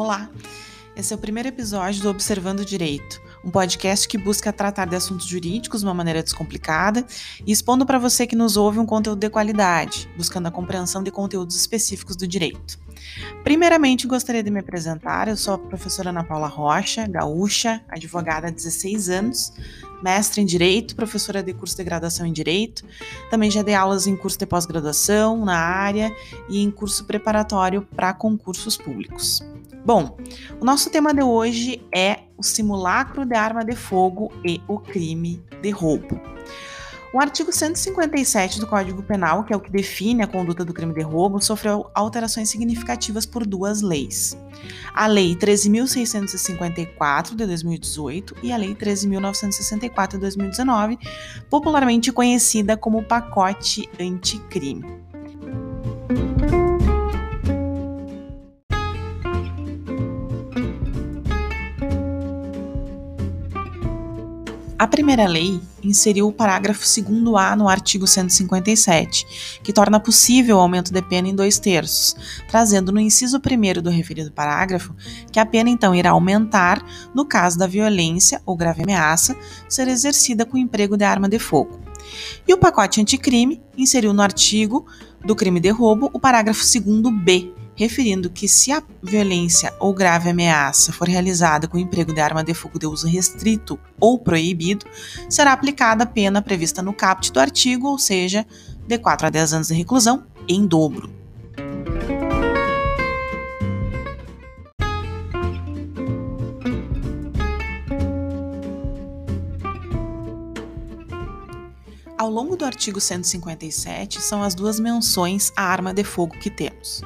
Olá, esse é o primeiro episódio do Observando Direito, um podcast que busca tratar de assuntos jurídicos de uma maneira descomplicada e expondo para você que nos ouve um conteúdo de qualidade, buscando a compreensão de conteúdos específicos do direito. Primeiramente, gostaria de me apresentar. Eu sou a professora Ana Paula Rocha, gaúcha, advogada há 16 anos, mestre em Direito, professora de curso de graduação em Direito. Também já dei aulas em curso de pós-graduação na área e em curso preparatório para concursos públicos. Bom, o nosso tema de hoje é o simulacro de arma de fogo e o crime de roubo. O artigo 157 do Código Penal, que é o que define a conduta do crime de roubo, sofreu alterações significativas por duas leis. A Lei 13.654 de 2018 e a Lei 13.964 de 2019, popularmente conhecida como pacote anticrime. A primeira lei inseriu o parágrafo 2A no artigo 157, que torna possível o aumento de pena em dois terços, trazendo no inciso 1 do referido parágrafo que a pena então irá aumentar no caso da violência ou grave ameaça ser exercida com o emprego de arma de fogo. E o pacote anticrime inseriu no artigo do crime de roubo o parágrafo 2B, referindo que se a violência ou grave ameaça for realizada com o emprego de arma de fogo de uso restrito ou proibido, será aplicada a pena prevista no caput do artigo, ou seja, de 4 a 10 anos de reclusão em dobro. Ao longo do artigo 157, são as duas menções à arma de fogo que temos.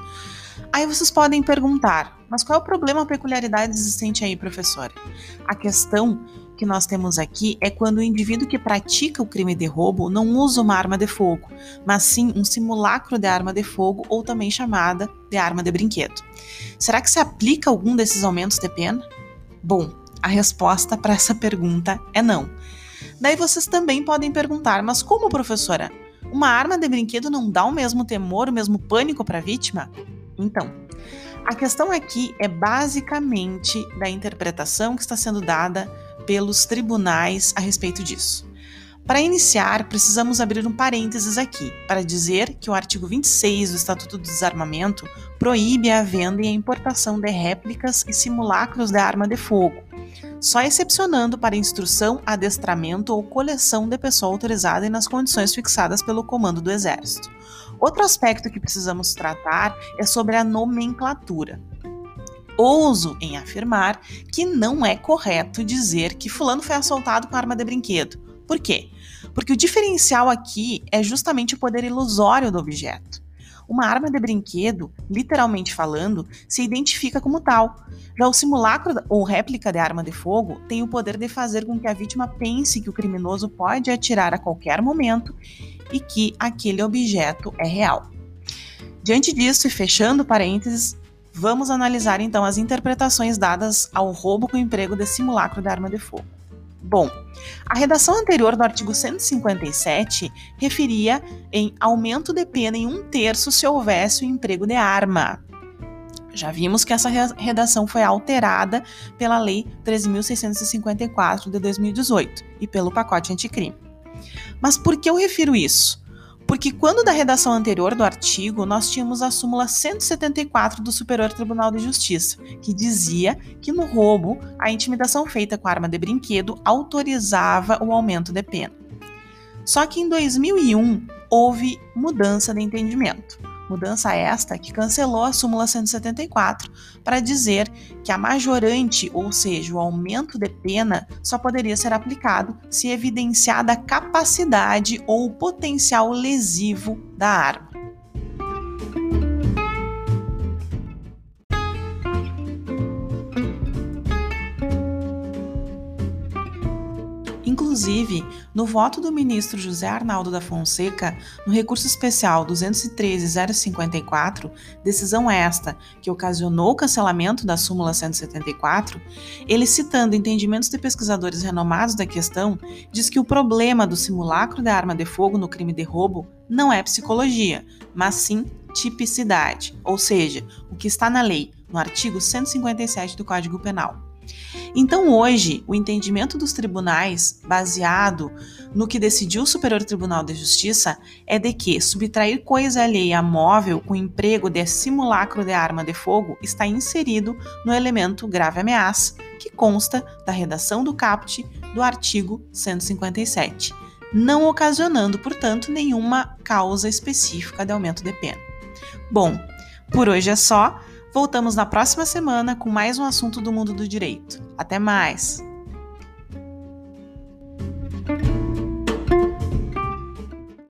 Aí vocês podem perguntar, mas qual é o problema ou peculiaridade existente aí, professora? A questão que nós temos aqui é quando o indivíduo que pratica o crime de roubo não usa uma arma de fogo, mas sim um simulacro de arma de fogo ou também chamada de arma de brinquedo. Será que se aplica algum desses aumentos de pena? Bom, a resposta para essa pergunta é não. Daí vocês também podem perguntar, mas como, professora? Uma arma de brinquedo não dá o mesmo temor, o mesmo pânico para a vítima? Então, a questão aqui é basicamente da interpretação que está sendo dada pelos tribunais a respeito disso. Para iniciar, precisamos abrir um parênteses aqui para dizer que o artigo 26 do Estatuto do Desarmamento proíbe a venda e a importação de réplicas e simulacros de arma de fogo, só excepcionando para instrução, adestramento ou coleção de pessoa autorizada e nas condições fixadas pelo comando do Exército. Outro aspecto que precisamos tratar é sobre a nomenclatura. Ouso em afirmar que não é correto dizer que fulano foi assaltado com arma de brinquedo. Por quê? Porque o diferencial aqui é justamente o poder ilusório do objeto. Uma arma de brinquedo, literalmente falando, se identifica como tal. Já o simulacro ou réplica de arma de fogo tem o poder de fazer com que a vítima pense que o criminoso pode atirar a qualquer momento e que aquele objeto é real. Diante disso, e fechando parênteses, vamos analisar então as interpretações dadas ao roubo com emprego de simulacro de arma de fogo. Bom, a redação anterior do artigo 157 referia em aumento de pena em um terço se houvesse o emprego de arma. Já vimos que essa redação foi alterada pela Lei 13.654 de 2018 e pelo pacote anticrime. Mas por que eu refiro isso? Porque quando da redação anterior do artigo, nós tínhamos a súmula 174 do Superior Tribunal de Justiça, que dizia que no roubo, a intimidação feita com arma de brinquedo autorizava o aumento de pena. Só que em 2001 houve mudança de entendimento. Mudança esta que cancelou a súmula 174 para dizer que a majorante, ou seja, o aumento de pena, só poderia ser aplicado se evidenciada a capacidade ou potencial lesivo da arma. Inclusive, no voto do ministro José Arnaldo da Fonseca, no recurso especial 213.054, decisão esta que ocasionou o cancelamento da súmula 174, ele citando entendimentos de pesquisadores renomados da questão, diz que o problema do simulacro da arma de fogo no crime de roubo não é psicologia, mas sim tipicidade, ou seja, o que está na lei no artigo 157 do Código Penal. Então, hoje, o entendimento dos tribunais, baseado no que decidiu o Superior Tribunal de Justiça, é de que subtrair coisa alheia a móvel com emprego de simulacro de arma de fogo está inserido no elemento grave ameaça, que consta da redação do caput do artigo 157, não ocasionando, portanto, nenhuma causa específica de aumento de pena. Bom, por hoje é só. Voltamos na próxima semana com mais um assunto do mundo do direito. Até mais!